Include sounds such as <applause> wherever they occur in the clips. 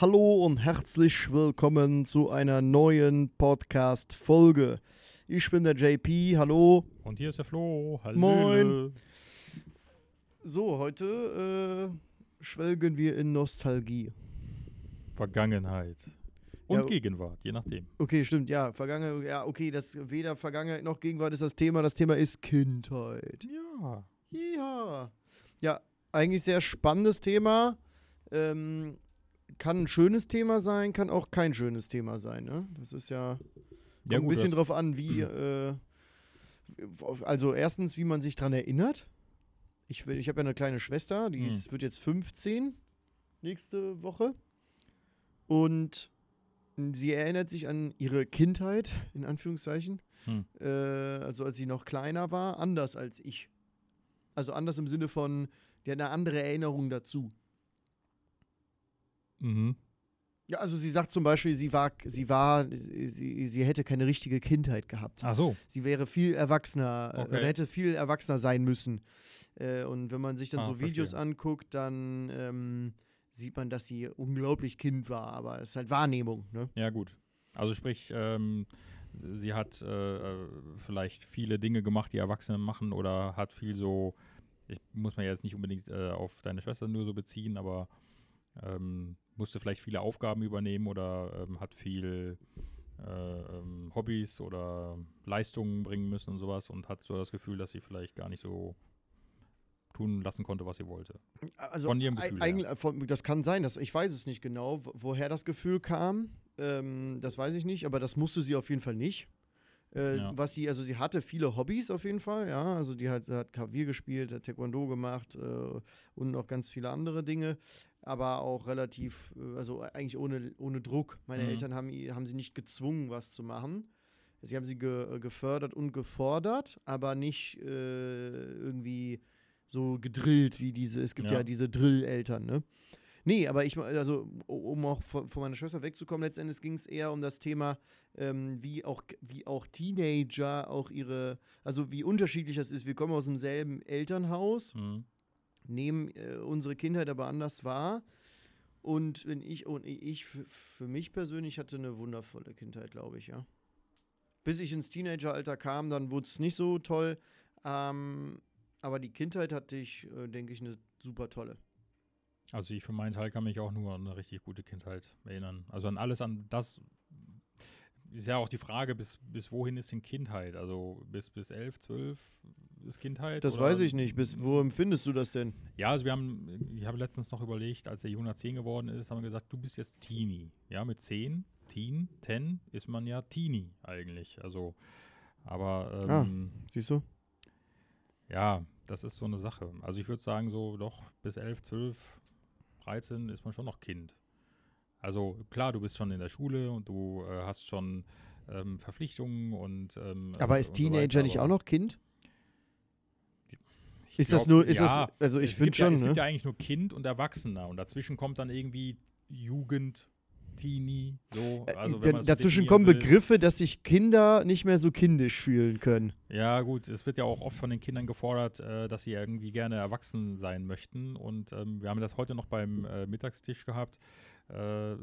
Hallo und herzlich willkommen zu einer neuen Podcast-Folge. Ich bin der JP, hallo. Und hier ist der Flo. Hallo. Moin. So, heute äh, schwelgen wir in Nostalgie. Vergangenheit. Und Ja, Gegenwart, je nachdem. Okay, stimmt, ja. Vergangenheit, ja, okay, das weder Vergangenheit noch Gegenwart ist das Thema. Das Thema ist Kindheit. Ja. Ja. Ja, eigentlich sehr spannendes Thema. Ähm, kann ein schönes Thema sein, kann auch kein schönes Thema sein. Ne? Das ist ja, Ja, ein gut, bisschen das- drauf an, wie. Äh, also, erstens, wie man sich dran erinnert. Ich, ich habe ja eine kleine Schwester, die Hm. ist, wird jetzt 15 nächste Woche. Und sie erinnert sich an ihre Kindheit, in Anführungszeichen. Hm. Äh, also, als sie noch kleiner war, anders als ich. Also, anders im Sinne von, die hat eine andere Erinnerung dazu. Mhm. Ja, also sie sagt zum Beispiel, sie war, sie war, sie, sie hätte keine richtige Kindheit gehabt. Ach so. Sie wäre viel erwachsener äh, Okay. oder hätte viel erwachsener sein müssen. Äh, und wenn man sich dann Ah, so Videos verstehe. anguckt, dann ähm, sieht man, dass sie unglaublich Kind war. Aber es ist halt Wahrnehmung. Ne? Ja, gut. Also sprich, ähm, sie hat äh, äh, vielleicht viele Dinge gemacht, die Erwachsene machen oder hat viel so, ich muss man jetzt nicht unbedingt äh, auf deine Schwester nur so beziehen, aber ähm, musste vielleicht viele Aufgaben übernehmen oder ähm, hat viel äh, ähm, Hobbys oder Leistungen bringen müssen und sowas und hat so das Gefühl, dass sie vielleicht gar nicht so tun lassen konnte, was sie wollte. Also Von ihrem Gefühl äh, von, das kann sein, dass, ich weiß es nicht genau, wo- woher das Gefühl kam. Ähm, das weiß ich nicht, aber das musste sie auf jeden Fall nicht. Äh, Ja. Was sie, also sie hatte viele Hobbys auf jeden Fall, ja. Also die hat, hat Klavier gespielt, hat Taekwondo gemacht äh, und noch ganz viele andere Dinge. Aber auch relativ, äh, also eigentlich ohne, ohne Druck. Meine Mhm. Eltern haben, haben sie nicht gezwungen, was zu machen. Sie haben sie ge, gefördert und gefordert, aber nicht äh, irgendwie so gedrillt wie diese, es gibt ja, Ja. diese Drill-Eltern, ne? Nee, aber ich, also um auch von, von meiner Schwester wegzukommen, letztendlich ging es eher um das Thema, ähm, wie, auch, wie auch Teenager auch ihre, also wie unterschiedlich das ist. Wir kommen aus demselben Elternhaus, Mhm. Nehmen äh, unsere Kindheit aber anders wahr. Und wenn ich und ich für, mich persönlich hatte eine wundervolle Kindheit, glaube ich, ja. Bis ich ins Teenageralter kam, dann wurde es nicht so toll. Ähm, aber die Kindheit hatte ich, äh, denke ich, eine super tolle. Also ich für meinen Teil kann mich auch nur an eine richtig gute Kindheit erinnern. Also an alles an das ist ja auch die Frage, bis, bis wohin ist denn Kindheit? Also bis, bis 11, 12 ist Kindheit? Das oder- weiß ich nicht. Bis, wo empfindest du das denn? Ja, also wir haben, ich habe letztens noch überlegt, als der Jonas 10 geworden ist, haben wir gesagt, du bist jetzt Teenie. Ja, mit 10, Teen, 10 ist man ja Teenie eigentlich. Also, aber Ah. ähm, Siehst du? ja, das ist so eine Sache. Also ich würde sagen, so doch bis 11, 12, 13 ist man schon noch Kind. Also klar, du bist schon in der Schule und du äh, hast schon ähm, Verpflichtungen und ähm, Aber und ist so Teenager weiter, nicht auch noch Kind? ich Ist das glaub, nur, ist ja, das, also ich finde gibt ja, schon, Es gibt ne? ja eigentlich nur Kind und Erwachsener und dazwischen kommt dann irgendwie Jugend, Teenie, so. Äh, Also, wenn so dazwischen kommen will. Begriffe, dass sich Kinder nicht mehr so kindisch fühlen können. Ja, gut, es wird ja auch oft von den Kindern gefordert, äh, dass sie irgendwie gerne erwachsen sein möchten. Und ähm, wir haben das heute noch beim äh, Mittagstisch gehabt. Äh,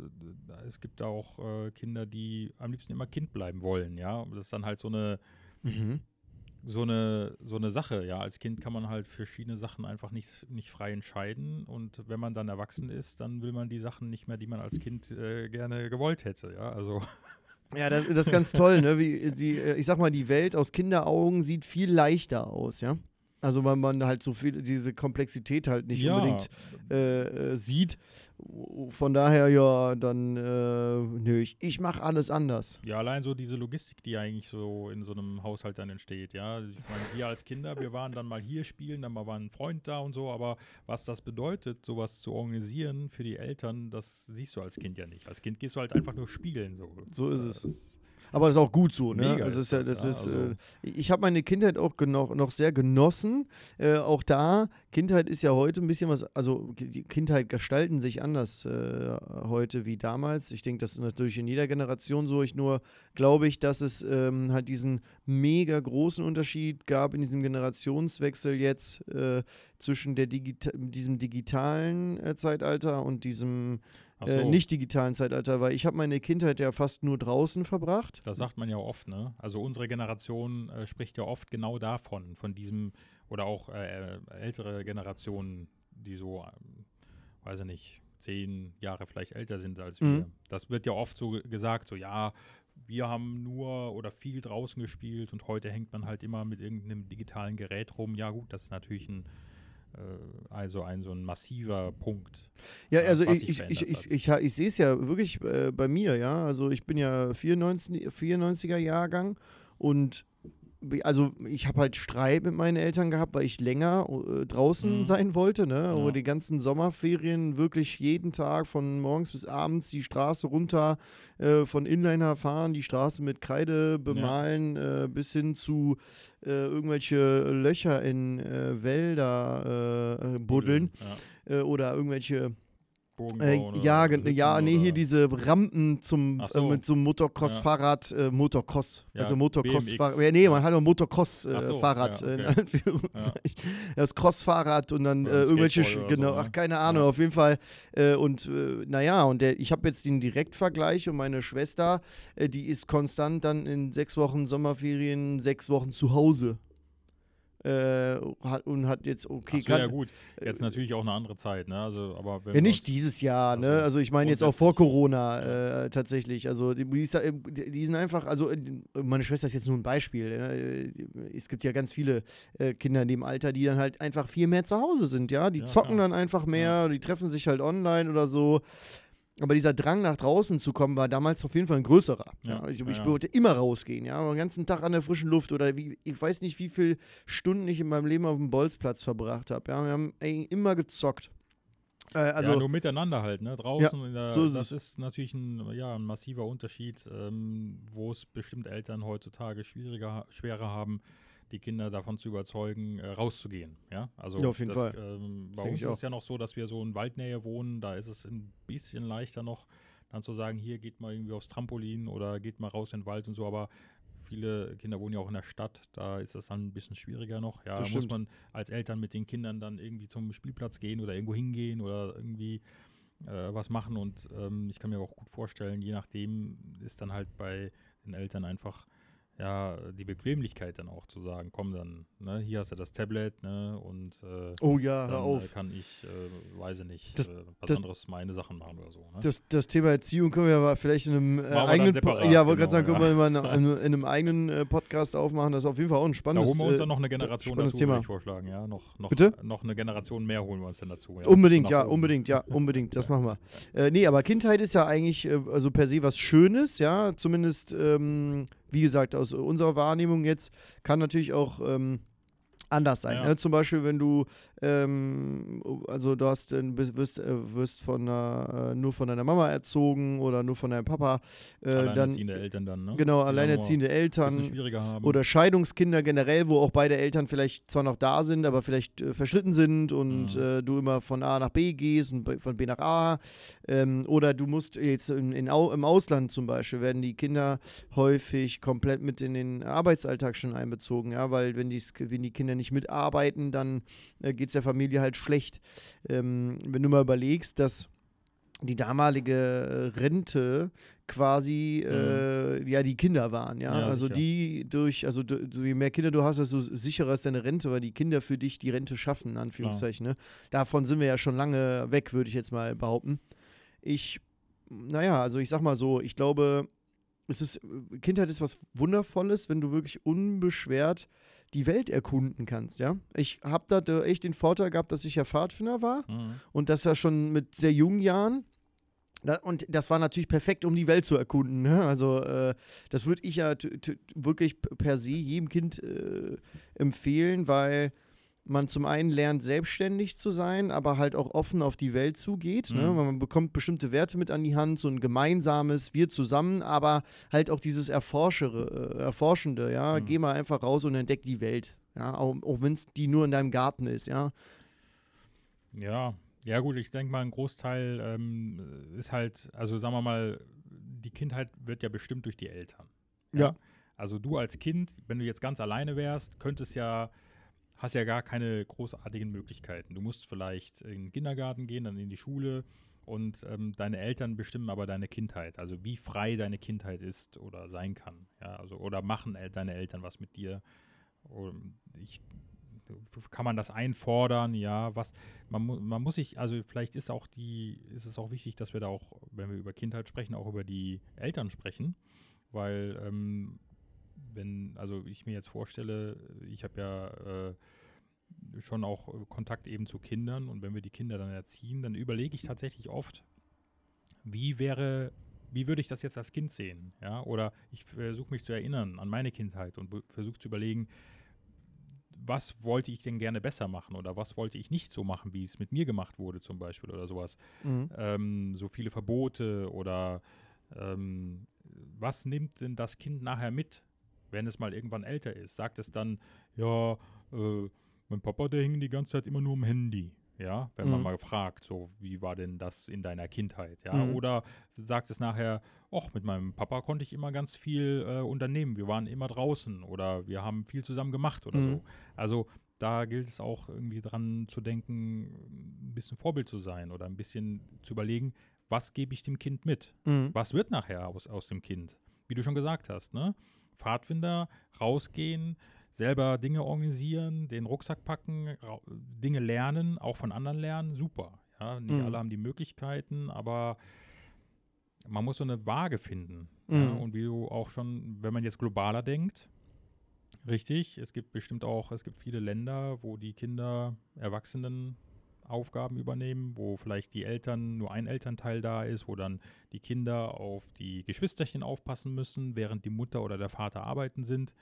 es gibt auch äh, Kinder, die am liebsten immer Kind bleiben wollen, ja. Das ist dann halt so eine, Mhm. so eine, so eine Sache, ja. Als Kind kann man halt verschiedene Sachen einfach nicht, nicht frei entscheiden. Und wenn man dann erwachsen ist, dann will man die Sachen nicht mehr, die man als Kind äh, gerne gewollt hätte, ja. Also. Ja, das, das ist ganz toll, ne? Wie die, äh, ich sag mal, die Welt aus Kinderaugen sieht viel leichter aus, ja. Also weil man halt so viel, diese Komplexität halt nicht unbedingt äh, äh, sieht. Von daher, ja, dann, äh, nö, ich, ich mache alles anders. Ja, allein so diese Logistik, die eigentlich so in so einem Haushalt dann entsteht, ja. Ich meine, wir als Kinder, wir waren dann mal hier spielen, dann mal war ein Freund da und so, aber was das bedeutet, sowas zu organisieren für die Eltern, das siehst du als Kind ja nicht. Als Kind gehst du halt einfach nur spielen, so. So ist es. Das, Aber das ist auch gut so, ne? Mega also ist ja, das, ist, also- äh, ich habe meine Kindheit auch geno noch sehr genossen. Äh, auch da, Kindheit ist ja heute ein bisschen was, also die Kindheit gestalten sich anders äh, heute wie damals. Ich denke, das ist natürlich in jeder Generation so. Ich nur glaube ich, dass es ähm, halt diesen mega großen Unterschied gab in diesem Generationswechsel jetzt äh, zwischen der Digita diesem digitalen äh, Zeitalter und diesem Äh, so. nicht digitalen Zeitalter, weil ich habe meine Kindheit ja fast nur draußen verbracht. Das sagt man ja oft, ne? Also unsere Generation äh, spricht ja oft genau davon, von diesem, oder auch äh, äh, ältere Generationen, die so, ähm, weiß ich nicht, zehn Jahre vielleicht älter sind als wir. Mhm. Das wird ja oft so ge- gesagt, so ja, wir haben nur oder viel draußen gespielt und heute hängt man halt immer mit irgendeinem digitalen Gerät rum. Ja gut, das ist natürlich ein, äh, also ein so ein massiver Punkt. Ja, Ja, also ich, ich, ich, ich, ich, ich sehe es ja wirklich äh, bei mir, ja. Also ich bin ja 94, 94er Jahrgang und also ich habe halt Streit mit meinen Eltern gehabt, weil ich länger äh, draußen Mhm. sein wollte, ne? Ja. Aber die ganzen Sommerferien wirklich jeden Tag von morgens bis abends die Straße runter, äh, von Inliner fahren, die Straße mit Kreide bemalen, äh, bis hin zu äh, irgendwelche Löcher in äh, Wälder äh, buddeln Ja. oder irgendwelche Bogen äh, ja, ja, nee, hier diese Rampen zum äh, so. mit so einem Motocross-Fahrrad, äh, Motocross, Ja, also Motocross-Fahrrad. Ja, nee, man Ja. hat auch so, Motocross-Fahrrad ja, äh, in okay. Anführungszeichen. <laughs> Das Crossfahrrad und dann äh, ein irgendwelche, oder so, genau, ne? ach, keine Ahnung, Ja. auf jeden Fall. Äh, und äh, naja, und der, ich habe jetzt den Direktvergleich und meine Schwester, äh, die ist konstant dann in sechs Wochen Sommerferien, sechs Wochen zu Hause. Äh, hat, und hat jetzt, okay, so, ja gut. Jetzt äh, natürlich auch eine andere Zeit, ne? Also, aber wenn Ja, nicht dieses Jahr, Ach ne? so. Also ich meine jetzt auch vor. Corona äh, tatsächlich. Also die, die, sind einfach, also äh, meine Schwester ist jetzt nur ein Beispiel. Ne? Es gibt ja ganz viele äh, Kinder in dem Alter, die dann halt einfach viel mehr zu Hause sind, ja. Die Ja, zocken dann einfach mehr, die treffen sich halt online oder so. Aber dieser Drang nach draußen zu kommen war damals auf jeden Fall ein größerer. Ja, Ja, ich, ja, ich ja. wollte immer rausgehen, ja, den ganzen Tag an der frischen Luft oder wie, ich weiß nicht, wie viele Stunden ich in meinem Leben auf dem Bolzplatz verbracht habe. Ja, wir haben ey, immer gezockt. Äh, also ja, nur miteinander halt, ne? Draußen, in der, so ist das ist natürlich ein, ja, ein massiver Unterschied, ähm, wo es bestimmt Eltern heutzutage schwieriger, schwerer haben, die Kinder davon zu überzeugen, äh, rauszugehen. Ja, also Ja, auf jeden das, Fall. Ähm, bei uns ist es ja noch so, dass wir so in Waldnähe wohnen, da ist es ein bisschen leichter noch, dann zu sagen, hier geht mal irgendwie aufs Trampolin oder geht mal raus in den Wald und so, aber viele Kinder wohnen ja auch in der Stadt, da ist es dann ein bisschen schwieriger noch. Ja, da Das muss stimmt. man als Eltern mit den Kindern dann irgendwie zum Spielplatz gehen oder irgendwo hingehen oder irgendwie äh, was machen. Und ähm, ich kann mir auch gut vorstellen, je nachdem ist dann halt bei den Eltern einfach ja die Bequemlichkeit dann auch zu sagen, komm dann, ne, hier hast du das Tablet, ne, und äh, Oh ja, dann hör äh, auf. kann ich, äh, weiß ich nicht, Das- äh, was das- anderes meine Sachen machen oder so. Ne? Das, das Thema Erziehung können wir aber vielleicht in einem äh, eigenen separat, Ja, wollte gerade sagen, genau, können wir mal in, <laughs> in, in einem eigenen äh, Podcast aufmachen. Das ist auf jeden Fall auch ein da spannendes holen wir uns äh, dann noch eine Generation dazu, Thema. würde ich vorschlagen, ja. Noch, noch, Bitte? noch eine Generation mehr holen wir uns dann dazu. Ja. Unbedingt, ja, oben. unbedingt, ja, unbedingt. Das <laughs> machen wir. Äh, nee, aber Kindheit ist ja eigentlich also per se was Schönes, ja. Zumindest, ähm, wie gesagt, aus unserer Wahrnehmung jetzt kann natürlich auch ähm, anders sein. Ja. Ne? Zum Beispiel, wenn du, ähm, also du hast, äh, wirst, äh, wirst von einer, äh, nur von deiner Mama erzogen oder nur von deinem Papa, äh, dann Alleinerziehende Eltern dann, ne? genau Die dann alleinerziehende Eltern. schwieriger haben. Oder Scheidungskinder generell, wo auch beide Eltern vielleicht zwar noch da sind, aber vielleicht äh, verstritten sind und Mhm. äh, du immer von A nach B gehst und von B nach A. Ähm, oder du musst jetzt in, in Au im Ausland zum Beispiel, werden die Kinder häufig komplett mit in den Arbeitsalltag schon einbezogen, ja, weil wenn die, wenn die Kinder nicht mitarbeiten, dann äh, geht es der Familie halt schlecht. Ähm, wenn du mal überlegst, dass die damalige äh, Rente quasi äh, ja die Kinder waren, ja. Mhm. Ja, also sicher. die durch, also du, je mehr Kinder du hast, desto sicherer ist deine Rente, weil die Kinder für dich die Rente schaffen, in Anführungszeichen. Ne? Davon sind wir ja schon lange weg, würde ich jetzt mal behaupten. Ich, naja, also ich sag mal so, ich glaube, es ist, Kindheit ist was Wundervolles, wenn du wirklich unbeschwert die Welt erkunden kannst, ja. Ich habe da echt den Vorteil gehabt, dass ich ja Pfadfinder war Mhm. und das ja schon mit sehr jungen Jahren. Und das war natürlich perfekt, um die Welt zu erkunden. Ne? Also äh, das würde ich ja wirklich per se jedem Kind äh, empfehlen, weil man zum einen lernt, selbstständig zu sein, aber halt auch offen auf die Welt zugeht. Ne? Mhm. Man bekommt bestimmte Werte mit an die Hand, so ein gemeinsames, wir zusammen, aber halt auch dieses Erforschere, äh, Erforschende, ja. Mhm. Geh mal einfach raus und entdeck die Welt. Ja, auch, auch wenn es die nur in deinem Garten ist, ja. Ja, ja gut, ich denke mal, ein Großteil ähm, ist halt, also sagen wir mal, die Kindheit wird ja bestimmt durch die Eltern. Ja. Also du als Kind, wenn du jetzt ganz alleine wärst, könntest ja, hast ja gar keine großartigen Möglichkeiten. Du musst vielleicht in den Kindergarten gehen, dann in die Schule und ähm, deine Eltern bestimmen aber deine Kindheit, also wie frei deine Kindheit ist oder sein kann. Ja, also, oder machen el deine Eltern was mit dir. Ich, kann man das einfordern? Ja, was man, mu man muss sich, also vielleicht ist auch die, ist es auch wichtig, dass wir da auch, wenn wir über Kindheit sprechen, auch über die Eltern sprechen, weil ähm, wenn, also ich mir jetzt vorstelle, ich habe ja äh, schon auch Kontakt eben zu Kindern und wenn wir die Kinder dann erziehen, dann überlege ich tatsächlich oft, wie wäre, wie würde ich das jetzt als Kind sehen? Ja, oder ich versuche mich zu erinnern an meine Kindheit und versuche zu überlegen, was wollte ich denn gerne besser machen oder was wollte ich nicht so machen, wie es mit mir gemacht wurde, zum Beispiel oder sowas. Mhm. Ähm, so viele Verbote oder ähm, was nimmt denn das Kind nachher mit, wenn es mal irgendwann älter ist? Sagt es dann, ja, äh, mein Papa, der hing die ganze Zeit immer nur am Handy. Ja, wenn mhm. man mal fragt, so, wie war denn das in deiner Kindheit? Ja, mhm. oder sagt es nachher, ach, mit meinem Papa konnte ich immer ganz viel äh, unternehmen. Wir waren immer draußen oder wir haben viel zusammen gemacht oder mhm. so. Also, da gilt es auch irgendwie dran zu denken, ein bisschen Vorbild zu sein oder ein bisschen zu überlegen, was gebe ich dem Kind mit? Mhm. Was wird nachher aus, aus dem Kind? Wie du schon gesagt hast, ne? Pfadfinder, rausgehen, selber Dinge organisieren, den Rucksack packen, Dinge lernen, auch von anderen lernen, super. Ja, nicht mhm. alle haben die Möglichkeiten, aber man muss so eine Waage finden. Mhm. Ja, und wie du auch schon, wenn man jetzt globaler denkt, richtig, es gibt bestimmt auch, es gibt viele Länder, wo die Kinder Erwachsenen Aufgaben übernehmen, wo vielleicht die Eltern, nur ein Elternteil da ist, wo dann die Kinder auf die Geschwisterchen aufpassen müssen, während die Mutter oder der Vater arbeiten sind.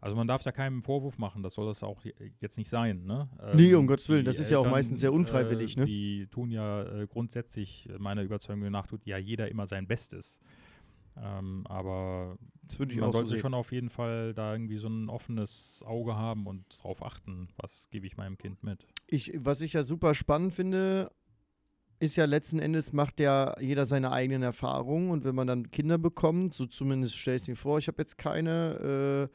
Also man darf da keinen Vorwurf machen, das soll das auch jetzt nicht sein. Ne? Ähm, nee, um Gottes Willen, das ist Eltern, ja auch meistens sehr unfreiwillig. Äh, ne? Die tun ja äh, grundsätzlich, meiner Überzeugung nach, tut ja jeder immer sein Bestes. Ähm, aber man sollte so schon auf jeden Fall da irgendwie so ein offenes Auge haben und darauf achten, was gebe ich meinem Kind mit. Ich, was ich ja super spannend finde, ist ja letzten Endes macht ja jeder seine eigenen Erfahrungen und wenn man dann Kinder bekommt, so zumindest stelle ich es mir vor, ich habe jetzt keine, äh,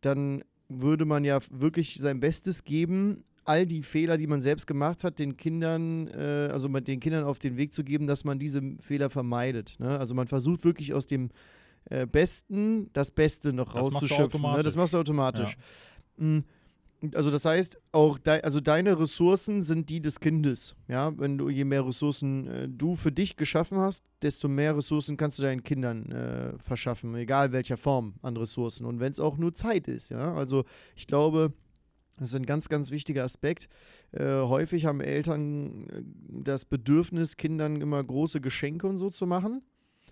dann würde man ja wirklich sein Bestes geben, all die Fehler, die man selbst gemacht hat, den Kindern, äh, also mit den Kindern auf den Weg zu geben, dass man diese Fehler vermeidet. Ne? Also man versucht wirklich aus dem äh, Besten das Beste noch das rauszuschöpfen. Machst ne? Das machst du automatisch. Ja. Mhm also das heißt, auch de, also deine Ressourcen sind die des Kindes. Ja, wenn du je mehr Ressourcen äh, du für dich geschaffen hast, desto mehr Ressourcen kannst du deinen Kindern äh, verschaffen, egal welcher Form an Ressourcen. Und wenn es auch nur Zeit ist, ja. Also ich glaube, das ist ein ganz, ganz wichtiger Aspekt. Äh, häufig haben Eltern äh, das Bedürfnis, Kindern immer große Geschenke und so zu machen.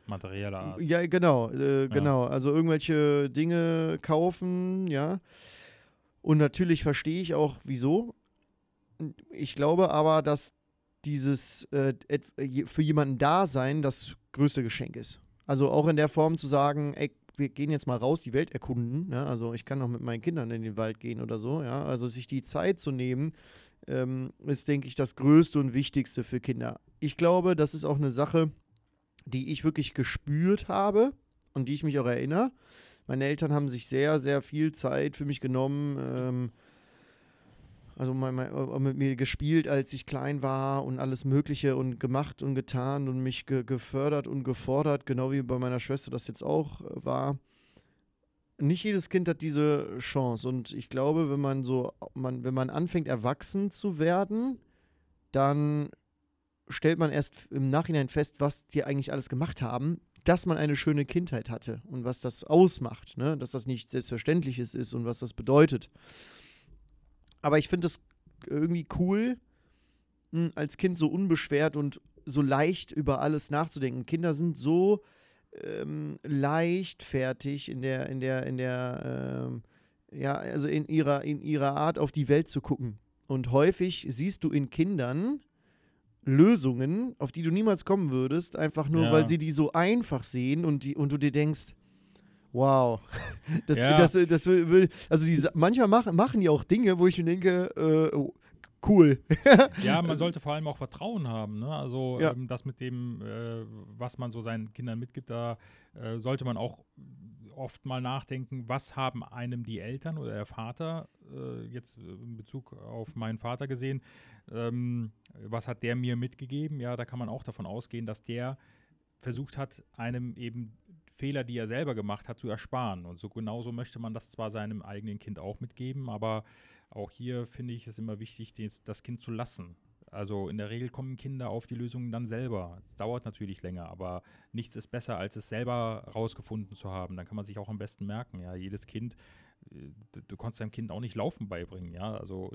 Materielle Art. Ja, genau, äh, genau. Ja. Also irgendwelche Dinge kaufen, ja. Und natürlich verstehe ich auch, wieso. Ich glaube aber, dass dieses äh, für jemanden da sein das größte Geschenk ist. Also auch in der Form zu sagen, ey, wir gehen jetzt mal raus, die Welt erkunden. Ja? Also ich kann auch mit meinen Kindern in den Wald gehen oder so. Ja? Also sich die Zeit zu nehmen, ähm, ist, denke ich, das Größte und Wichtigste für Kinder. Ich glaube, das ist auch eine Sache, die ich wirklich gespürt habe und die ich mich auch erinnere. Meine Eltern haben sich sehr, sehr viel Zeit für mich genommen. Ähm, also mein, mein, äh, mit mir gespielt, als ich klein war und alles Mögliche und gemacht und getan und mich ge gefördert und gefordert, genau wie bei meiner Schwester das jetzt auch äh, war. Nicht jedes Kind hat diese Chance und ich glaube, wenn man so, man, wenn man anfängt, erwachsen zu werden, dann stellt man erst im Nachhinein fest, was die eigentlich alles gemacht haben dass man eine schöne Kindheit hatte und was das ausmacht, ne? dass das nicht selbstverständliches ist und was das bedeutet. Aber ich finde es irgendwie cool, hm, als Kind so unbeschwert und so leicht über alles nachzudenken. Kinder sind so ähm, leichtfertig in der, in der, in der, ähm, ja, also in ihrer, in ihrer Art auf die Welt zu gucken. Und häufig siehst du in Kindern Lösungen, auf die du niemals kommen würdest, einfach nur, ja. weil sie die so einfach sehen und, die, und du dir denkst, wow, <laughs> das, ja. das, das, das will, also die, manchmal machen, machen die auch Dinge, wo ich mir denke, äh, oh, cool. <laughs> ja, man sollte vor allem auch Vertrauen haben. Ne? Also ja. ähm, das mit dem, äh, was man so seinen Kindern mitgibt, da äh, sollte man auch oft mal nachdenken, was haben einem die Eltern oder der Vater, äh, jetzt in Bezug auf meinen Vater gesehen, ähm, was hat der mir mitgegeben? Ja, da kann man auch davon ausgehen, dass der versucht hat, einem eben Fehler, die er selber gemacht hat, zu ersparen. Und so genauso möchte man das zwar seinem eigenen Kind auch mitgeben, aber auch hier finde ich es immer wichtig, das Kind zu lassen. Also in der Regel kommen Kinder auf die Lösungen dann selber. Es dauert natürlich länger, aber nichts ist besser, als es selber rausgefunden zu haben. Dann kann man sich auch am besten merken. Ja, jedes Kind, äh, du kannst deinem Kind auch nicht Laufen beibringen. Ja, also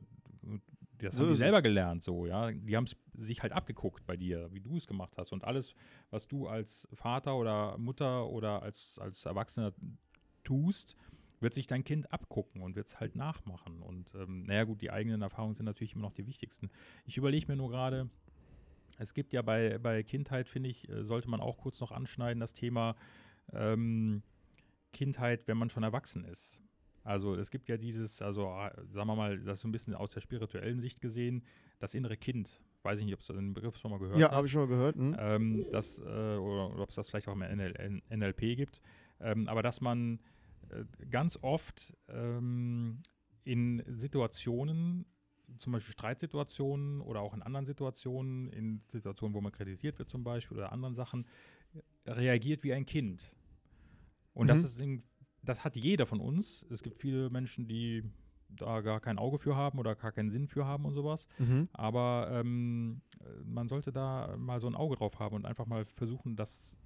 das so haben die selber gelernt, so, ja. Die haben es sich halt abgeguckt bei dir, wie du es gemacht hast. Und alles, was du als Vater oder Mutter oder als, als Erwachsener tust, wird sich dein Kind abgucken und wird es halt nachmachen. Und ähm, naja, gut, die eigenen Erfahrungen sind natürlich immer noch die wichtigsten. Ich überlege mir nur gerade, es gibt ja bei, bei Kindheit, finde ich, äh, sollte man auch kurz noch anschneiden, das Thema ähm, Kindheit, wenn man schon erwachsen ist. Also es gibt ja dieses, also äh, sagen wir mal, das so ein bisschen aus der spirituellen Sicht gesehen, das innere Kind. Weiß ich nicht, ob du den Begriff schon mal gehört ja, hast. Ja, habe ich schon mal gehört. Hm. Ähm, das, äh, oder, oder ob es das vielleicht auch im NL, NLP gibt. Ähm, aber dass man ganz oft ähm, in Situationen, zum Beispiel Streitsituationen oder auch in anderen Situationen, in Situationen, wo man kritisiert wird zum Beispiel oder anderen Sachen, reagiert wie ein Kind. Und mhm. das ist in das hat jeder von uns. Es gibt viele Menschen, die da gar kein Auge für haben oder gar keinen Sinn für haben und sowas. Mhm. Aber ähm, man sollte da mal so ein Auge drauf haben und einfach mal versuchen, das äh,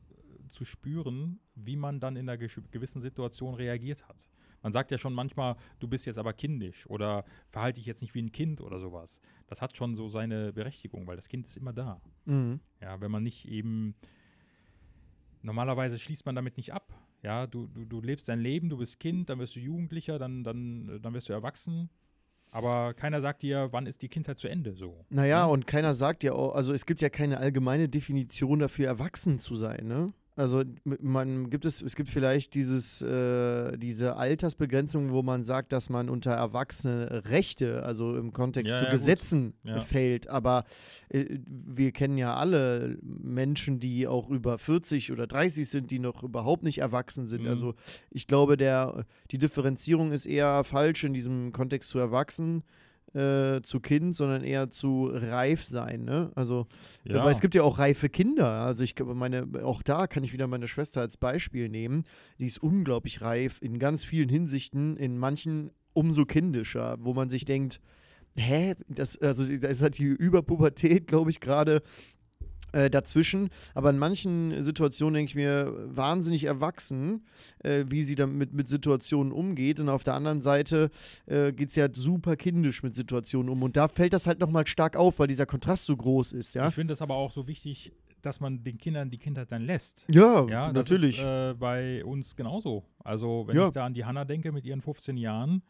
zu spüren, wie man dann in einer gewissen Situation reagiert hat. Man sagt ja schon manchmal, du bist jetzt aber kindisch oder verhalte dich jetzt nicht wie ein Kind oder sowas. Das hat schon so seine Berechtigung, weil das Kind ist immer da. Mhm. Ja, wenn man nicht eben normalerweise schließt man damit nicht ab. Ja, du, du, du lebst dein Leben, du bist Kind, dann wirst du Jugendlicher, dann, dann, dann wirst du erwachsen. Aber keiner sagt dir, wann ist die Kindheit zu Ende so. Naja, ne? und keiner sagt dir auch, also es gibt ja keine allgemeine Definition dafür, erwachsen zu sein, ne? Also man gibt es, es gibt vielleicht dieses, äh, diese Altersbegrenzung, wo man sagt, dass man unter erwachsene Rechte, also im Kontext ja, zu ja, Gesetzen ja. fällt. Aber äh, wir kennen ja alle Menschen, die auch über 40 oder 30 sind, die noch überhaupt nicht erwachsen sind. Mhm. Also ich glaube, der, die Differenzierung ist eher falsch in diesem Kontext zu erwachsen äh, zu Kind, sondern eher zu reif sein. Ne? Also, ja. aber es gibt ja auch reife Kinder. Also ich meine, auch da kann ich wieder meine Schwester als Beispiel nehmen. Die ist unglaublich reif in ganz vielen Hinsichten, in manchen umso kindischer, wo man sich denkt, hä, das, also das hat die Überpubertät, glaube ich, gerade äh, dazwischen. Aber in manchen Situationen denke ich mir, wahnsinnig erwachsen, äh, wie sie damit mit Situationen umgeht. Und auf der anderen Seite äh, geht sie halt super kindisch mit Situationen um. Und da fällt das halt nochmal stark auf, weil dieser Kontrast so groß ist. Ja? Ich finde es aber auch so wichtig, dass man den Kindern die Kindheit dann lässt. Ja, ja natürlich. Ist, äh, bei uns genauso. Also, wenn ja. ich da an die Hanna denke mit ihren 15 Jahren,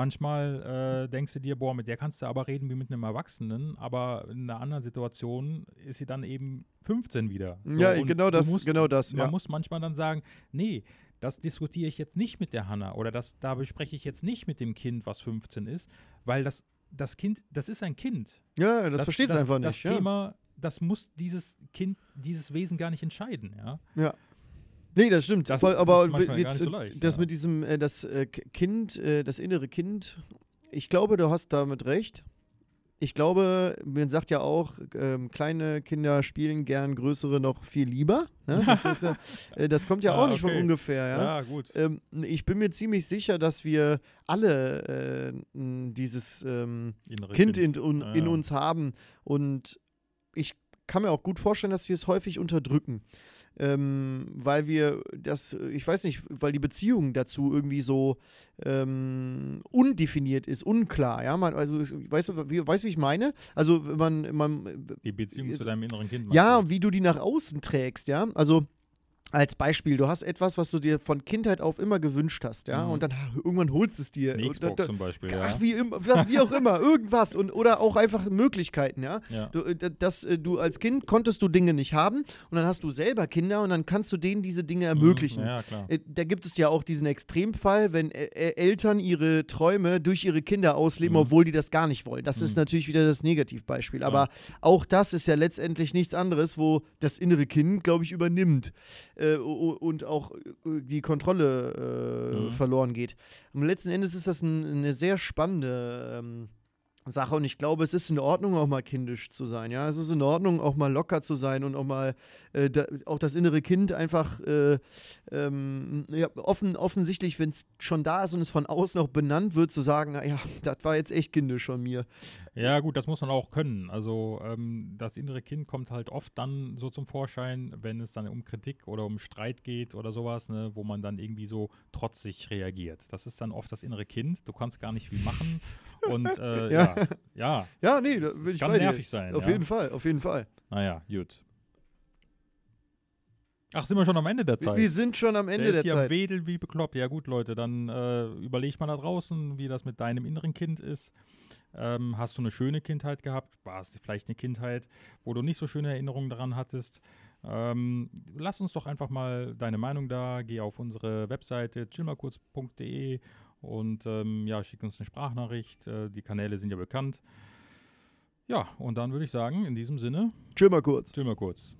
Manchmal äh, denkst du dir, boah, mit der kannst du aber reden wie mit einem Erwachsenen, aber in einer anderen Situation ist sie dann eben 15 wieder. So, ja, genau das, musst, genau das. Man ja. muss manchmal dann sagen, nee, das diskutiere ich jetzt nicht mit der Hanna oder das, da bespreche ich jetzt nicht mit dem Kind, was 15 ist, weil das, das Kind, das ist ein Kind. Ja, das, das versteht es einfach nicht. Das ja. Thema, das muss dieses Kind, dieses Wesen gar nicht entscheiden, ja. Ja. Nee, das stimmt. Das, Voll, aber das, jetzt, so leicht, das ja. mit diesem, äh, das äh, Kind, äh, das innere Kind, ich glaube, du hast damit recht. Ich glaube, man sagt ja auch, ähm, kleine Kinder spielen gern, größere noch viel lieber. Ne? Das, ist, <laughs> äh, das, kommt ja ah, auch nicht okay. von ungefähr. Ja, ja gut. Ähm, ich bin mir ziemlich sicher, dass wir alle äh, dieses ähm, Kind, kind, in, in, in uns haben. Und ich kann mir auch gut vorstellen, dass wir es häufig unterdrücken ähm, weil wir das, ich weiß nicht, weil die Beziehung dazu irgendwie so ähm, undefiniert ist, unklar, ja, man, also weißt du, wie, weißt, wie ich meine? Also man, man die Beziehung jetzt, zu deinem inneren Kind. Ja, wie du die nach außen trägst, ja, also als Beispiel, du hast etwas, was du dir von Kindheit auf immer gewünscht hast, ja, mhm. und dann irgendwann holst es dir. Eine Xbox da, da, zum Beispiel, ach, ja. Wie, wie auch immer, <laughs> irgendwas und oder auch einfach Möglichkeiten, ja. ja. Du, äh, das, äh, du als Kind konntest du Dinge nicht haben und dann hast du selber Kinder und dann kannst du denen diese Dinge mhm. ermöglichen. Mhm. Ja, klar. Äh, da gibt es ja auch diesen Extremfall, wenn Eltern ihre Träume durch ihre Kinder ausleben, mhm. obwohl die das gar nicht wollen. Das ist mhm. natürlich wieder das Negativbeispiel. Aber auch das ist ja letztendlich nichts anderes, wo das innere Kind, glaube ich, übernimmt. Äh, und auch äh, die Kontrolle äh, Mhm. verloren geht. Und letzten Endes ist das ein, eine sehr spannende ähm, Sache und ich glaube, es ist in Ordnung, auch mal kindisch zu sein. Ja, es ist in Ordnung, auch mal locker zu sein und auch mal äh, da, auch das innere Kind einfach äh, ähm, ja, offen, offensichtlich, wenn es schon da ist und es von außen auch benannt wird, zu sagen, na ja, <laughs> das war jetzt echt kindisch von mir. Ja, gut, das muss man auch können. Also ähm, das innere Kind kommt halt oft dann so zum Vorschein, wenn es dann um Kritik oder um Streit geht oder sowas, ne, wo man dann irgendwie so trotzig reagiert. Das ist dann oft das innere Kind. Du kannst gar nicht viel machen. Und äh, <laughs> Ja. ja. ja, Ja, nee, da es bin ich kann bei dir. nervig sein. Auf ja. jeden Fall, auf jeden Fall. Naja, gut. Ach, sind wir schon am Ende der Zeit? wir sind schon am Ende der ist der hier Zeit. Wedel wie bekloppt. Ja gut, Leute, dann äh, überleg mal da draußen, wie das mit deinem inneren Kind ist. Ähm, hast du eine schöne Kindheit gehabt? War es vielleicht eine Kindheit, wo du nicht so schöne Erinnerungen daran hattest? Ähm, lass uns doch einfach mal deine Meinung da. Geh auf unsere Webseite chillmalkurz.de und ähm, ja, schick uns eine Sprachnachricht. Äh, die Kanäle sind ja bekannt. Ja, und dann würde ich sagen, in diesem Sinne, Chill mal kurz. chill mal kurz.